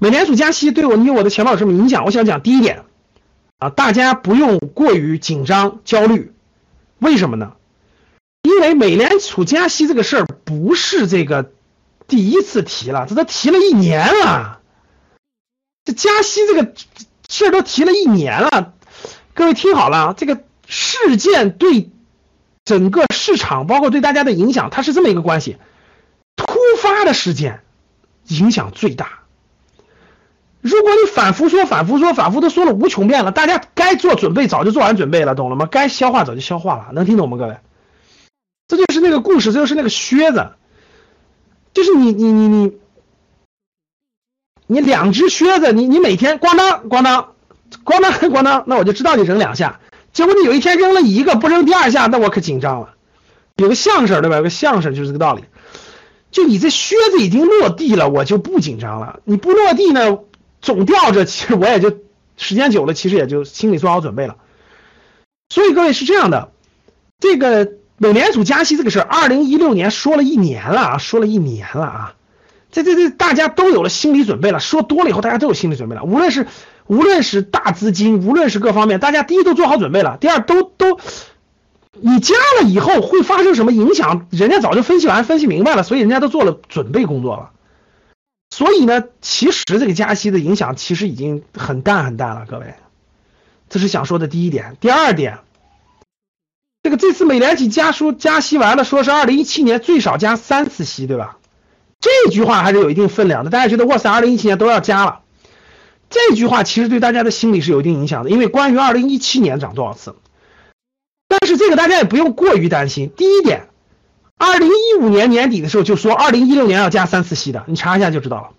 美联储加息对我你我的钱包有什么影响？我想讲第一点啊，大家不用过于紧张焦虑，为什么呢？因为美联储加息这个事儿不是这个第一次提了，这都提了一年了，这加息这个事儿都提了一年了，各位听好了，这个事件对整个市场包括对大家的影响，它是这么一个关系，突发的事件影响最大。如果你反复说、反复说、反复都说了无穷遍了，大家该做准备早就做完准备了，懂了吗？该消化早就消化了，能听懂吗，各位？这就是那个故事，这就是那个靴子，就是你你你你，你两只靴子，你你每天咣当咣当咣当 咣当，那我就知道你扔两下。结果你有一天扔了一个，不扔第二下，那我可紧张了。有个相声对吧？有个相声就是这个道理。就你这靴子已经落地了，我就不紧张了。你不落地呢，总吊着，其实我也就时间久了，其实也就心里做好准备了。所以各位是这样的，这个。美联储加息这个事儿，二零一六年说了一年了啊，说了一年了啊，这这这大家都有了心理准备了。说多了以后，大家都有心理准备了。无论是无论是大资金，无论是各方面，大家第一都做好准备了，第二都都，你加了以后会发生什么影响，人家早就分析完、分析明白了，所以人家都做了准备工作了。所以呢，其实这个加息的影响其实已经很淡很淡了，各位，这是想说的第一点。第二点。这个这次美联储加书加息完了，说是二零一七年最少加三次息，对吧？这句话还是有一定分量的。大家觉得哇塞，二零一七年都要加了，这句话其实对大家的心理是有一定影响的。因为关于二零一七年涨多少次，但是这个大家也不用过于担心。第一点，二零一五年年底的时候就说二零一六年要加三次息的，你查一下就知道了。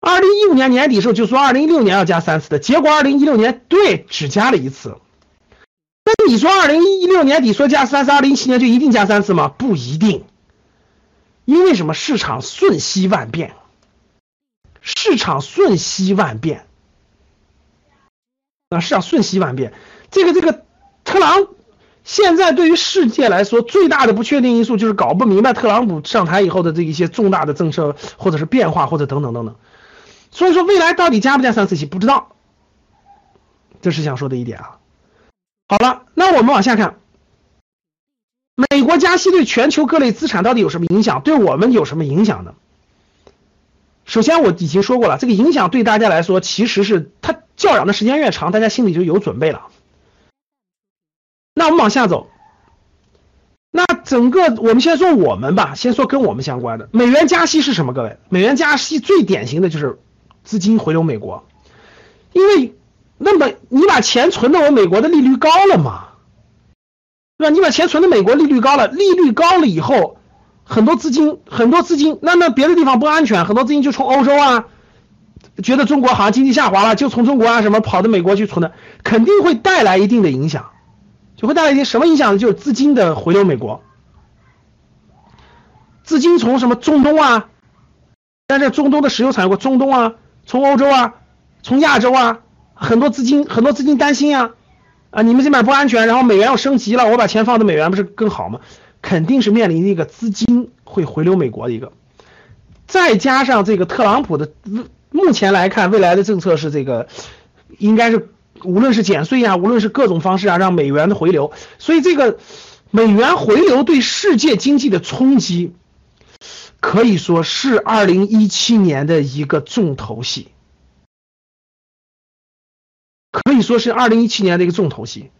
二零一五年年底的时候就说二零一六年要加三次的，结果二零一六年对只加了一次。那你说二零一六年底说加三次，二零一七年就一定加三次吗？不一定，因为什么？市场瞬息万变，市场瞬息万变，啊，市场瞬息万变。这个这个，特朗现在对于世界来说最大的不确定因素就是搞不明白特朗普上台以后的这一些重大的政策或者是变化或者等等等等。所以说未来到底加不加三次息不知道，这是想说的一点啊。好了，那我们往下看，美国加息对全球各类资产到底有什么影响？对我们有什么影响呢？首先我已经说过了，这个影响对大家来说，其实是它教养的时间越长，大家心里就有准备了。那我们往下走，那整个我们先说我们吧，先说跟我们相关的，美元加息是什么？各位，美元加息最典型的就是资金回流美国，因为。那么你把钱存到我美国的利率高了嘛，对吧？你把钱存到美国利率高了，利率高了以后，很多资金很多资金，那那别的地方不安全，很多资金就从欧洲啊，觉得中国好像经济下滑了，就从中国啊什么跑到美国去存的，肯定会带来一定的影响，就会带来一些什么影响呢？就是资金的回流美国，资金从什么中东啊，但是中东的石油产业国，中东啊，从欧洲啊，从亚洲啊。很多资金，很多资金担心啊，啊，你们这边不安全，然后美元要升级了，我把钱放到美元不是更好吗？肯定是面临一个资金会回流美国的一个，再加上这个特朗普的，目前来看，未来的政策是这个，应该是无论是减税啊，无论是各种方式啊，让美元的回流，所以这个美元回流对世界经济的冲击，可以说是二零一七年的一个重头戏。可以说是二零一七年的一个重头戏。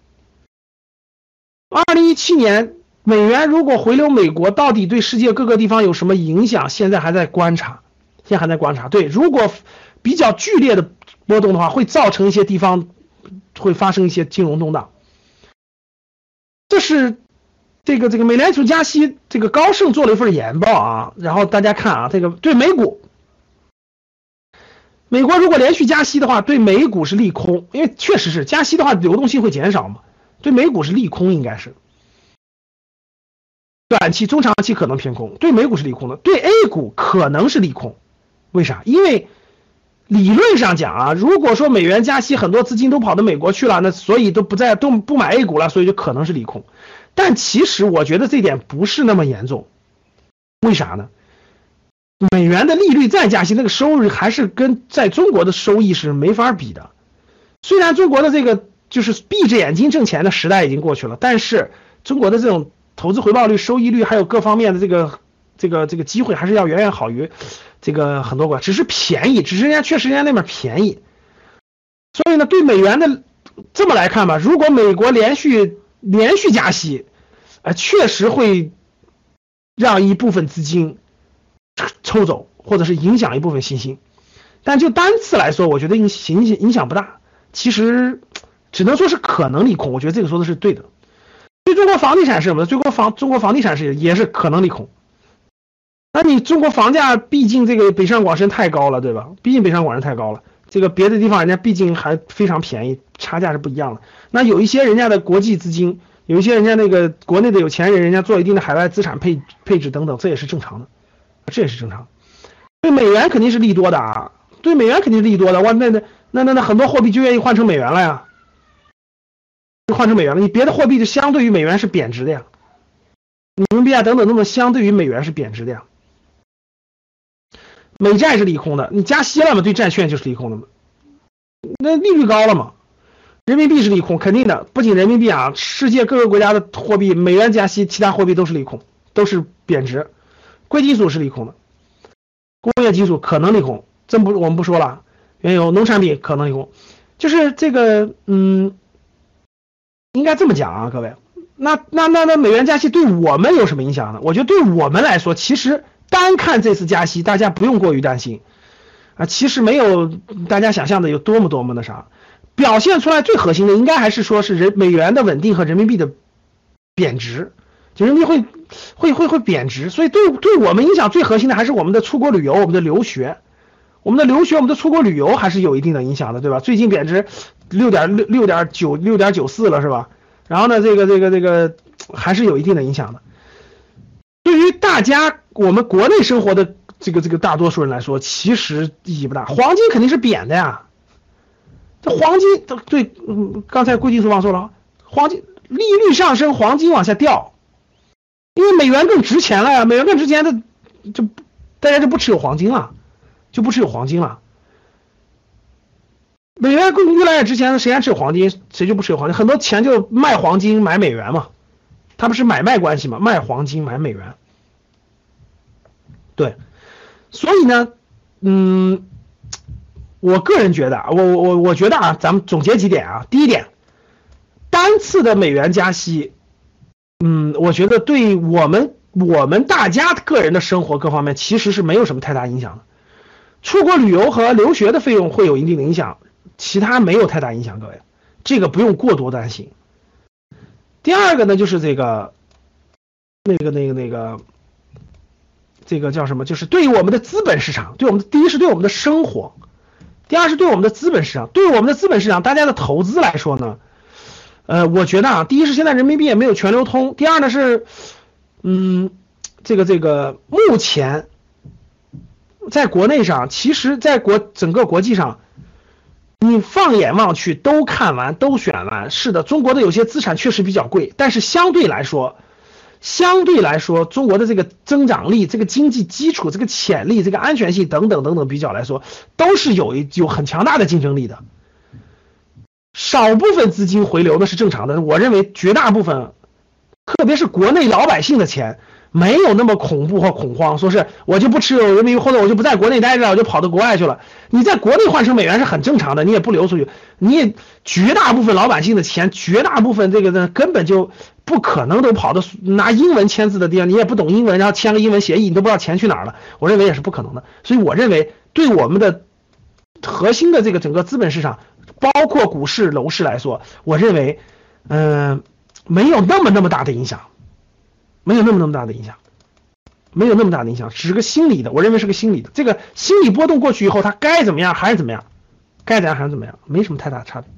二零一七年美元如果回流美国，到底对世界各个地方有什么影响？现在还在观察，现在还在观察。对，如果比较剧烈的波动的话，会造成一些地方会发生一些金融动荡。这是这个这个美联储加息，这个高盛做了一份研报啊，然后大家看啊，这个对美股。美国如果连续加息的话，对美股是利空，因为确实是加息的话，流动性会减少嘛，对美股是利空，应该是短期、中长期可能偏空，对美股是利空的，对 A 股可能是利空，为啥？因为理论上讲啊，如果说美元加息，很多资金都跑到美国去了，那所以都不在都不买 A 股了，所以就可能是利空，但其实我觉得这点不是那么严重，为啥呢？美元的利率再加息，那个收入还是跟在中国的收益是没法比的。虽然中国的这个就是闭着眼睛挣钱的时代已经过去了，但是中国的这种投资回报率、收益率还有各方面的这个这个这个机会，还是要远远好于这个很多国家。只是便宜，只是人家确实人家那边便宜。所以呢，对美元的这么来看吧，如果美国连续连续加息，呃，确实会让一部分资金。抽走，或者是影响一部分信心，但就单次来说，我觉得影影影响不大。其实只能说是可能利空，我觉得这个说的是对的。对中国房地产是什么呢？中国房中国房地产是也是可能利空。那你中国房价毕竟这个北上广深太高了，对吧？毕竟北上广深太高了，这个别的地方人家毕竟还非常便宜，差价是不一样的。那有一些人家的国际资金，有一些人家那个国内的有钱人，人家做一定的海外资产配配置等等，这也是正常的。这也是正常，对美元肯定是利多的啊，对美元肯定是利多的。哇，那那那那那很多货币就愿意换成美元了呀，换成美元了。你别的货币就相对于美元是贬值的呀，人民币啊等等等等，相对于美元是贬值的呀。美债是利空的，你加息了嘛，对债券就是利空的嘛。那利率高了嘛，人民币是利空，肯定的。不仅人民币啊，世界各个国家的货币，美元加息，其他货币都是利空，都是贬值。贵金属是利空的，工业金属可能利空，这不我们不说了。原油、农产品可能利空，就是这个，嗯，应该这么讲啊，各位。那那那那美元加息对我们有什么影响呢？我觉得对我们来说，其实单看这次加息，大家不用过于担心啊。其实没有大家想象的有多么多么的啥，表现出来最核心的，应该还是说是人美元的稳定和人民币的贬值。就人民币会会会会贬值，所以对对我们影响最核心的还是我们的出国旅游、我们的留学、我们的留学、我们的出国旅游还是有一定的影响的，对吧？最近贬值六点六六点九六点九四了，是吧？然后呢，这个这个这个还是有一定的影响的。大家我们国内生活的这个这个大多数人来说，其实意义不大。黄金肯定是贬的呀，这黄金对，嗯，刚才贵金属忘说了，黄金利率上升，黄金往下掉。因为美元更值钱了呀，美元更值钱，的就大家就不持有黄金了，就不持有黄金了。美元更越来越值钱，谁还持有黄金？谁就不持有黄金？很多钱就卖黄金买美元嘛，它不是买卖关系嘛，卖黄金买美元。对，所以呢，嗯，我个人觉得啊，我我我觉得啊，咱们总结几点啊，第一点，单次的美元加息。嗯，我觉得对我们我们大家个人的生活各方面其实是没有什么太大影响的。出国旅游和留学的费用会有一定的影响，其他没有太大影响，各位，这个不用过多担心。第二个呢，就是这个那个那个那个这个叫什么？就是对于我们的资本市场，对我们的第一是对我们的生活，第二是对我们的资本市场，对于我们的资本市场，大家的投资来说呢？呃，我觉得啊，第一是现在人民币也没有全流通，第二呢是，嗯，这个这个目前，在国内上，其实在国整个国际上，你放眼望去都看完都选完，是的，中国的有些资产确实比较贵，但是相对来说，相对来说，中国的这个增长力、这个经济基础、这个潜力、这个安全性等等等等比较来说，都是有一有很强大的竞争力的。少部分资金回流那是正常的，我认为绝大部分，特别是国内老百姓的钱，没有那么恐怖和恐慌，说是我就不持有人民币，或者我就不在国内待着，我就跑到国外去了。你在国内换成美元是很正常的，你也不流出去，你也绝大部分老百姓的钱，绝大部分这个呢根本就不可能都跑到拿英文签字的地方，你也不懂英文，然后签个英文协议，你都不知道钱去哪儿了。我认为也是不可能的，所以我认为对我们的核心的这个整个资本市场。包括股市、楼市来说，我认为，嗯，没有那么那么大的影响，没有那么那么大的影响，没有那么大的影响，只是个心理的。我认为是个心理的，这个心理波动过去以后，它该怎么样还是怎么样，该怎样还是怎么样，没什么太大差别。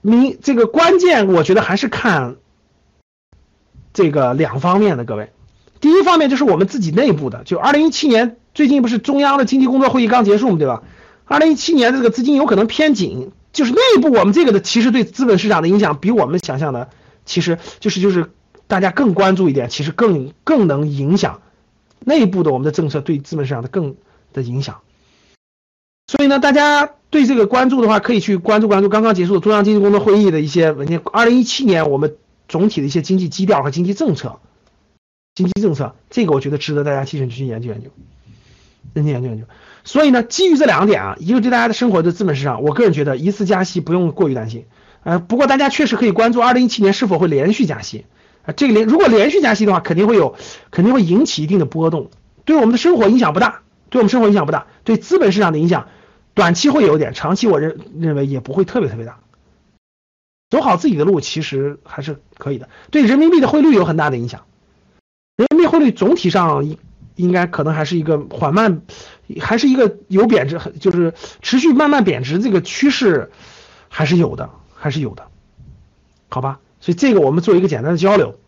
你这个关键，我觉得还是看这个两方面的，各位。第一方面就是我们自己内部的，就二零一七年最近不是中央的经济工作会议刚结束嘛，对吧？二零一七年这个资金有可能偏紧，就是内部我们这个的其实对资本市场的影响比我们想象的，其实就是就是大家更关注一点，其实更更能影响内部的我们的政策对资本市场的更的影响。所以呢，大家对这个关注的话，可以去关注关注刚刚结束的中央经济工作会议的一些文件。二零一七年我们总体的一些经济基调和经济政策，经济政策这个我觉得值得大家提前去研究研究，认真研究研究。所以呢，基于这两点啊，一个对大家的生活的资本市场，我个人觉得一次加息不用过于担心。呃，不过大家确实可以关注二零一七年是否会连续加息啊。这个连如果连续加息的话，肯定会有，肯定会引起一定的波动，对我们的生活影响不大，对我们生活影响不大，对资本市场的影响。短期会有点，长期我认认为也不会特别特别大。走好自己的路其实还是可以的。对人民币的汇率有很大的影响，人民币汇率总体上应应该可能还是一个缓慢，还是一个有贬值，就是持续慢慢贬值这个趋势还是有的，还是有的，好吧？所以这个我们做一个简单的交流。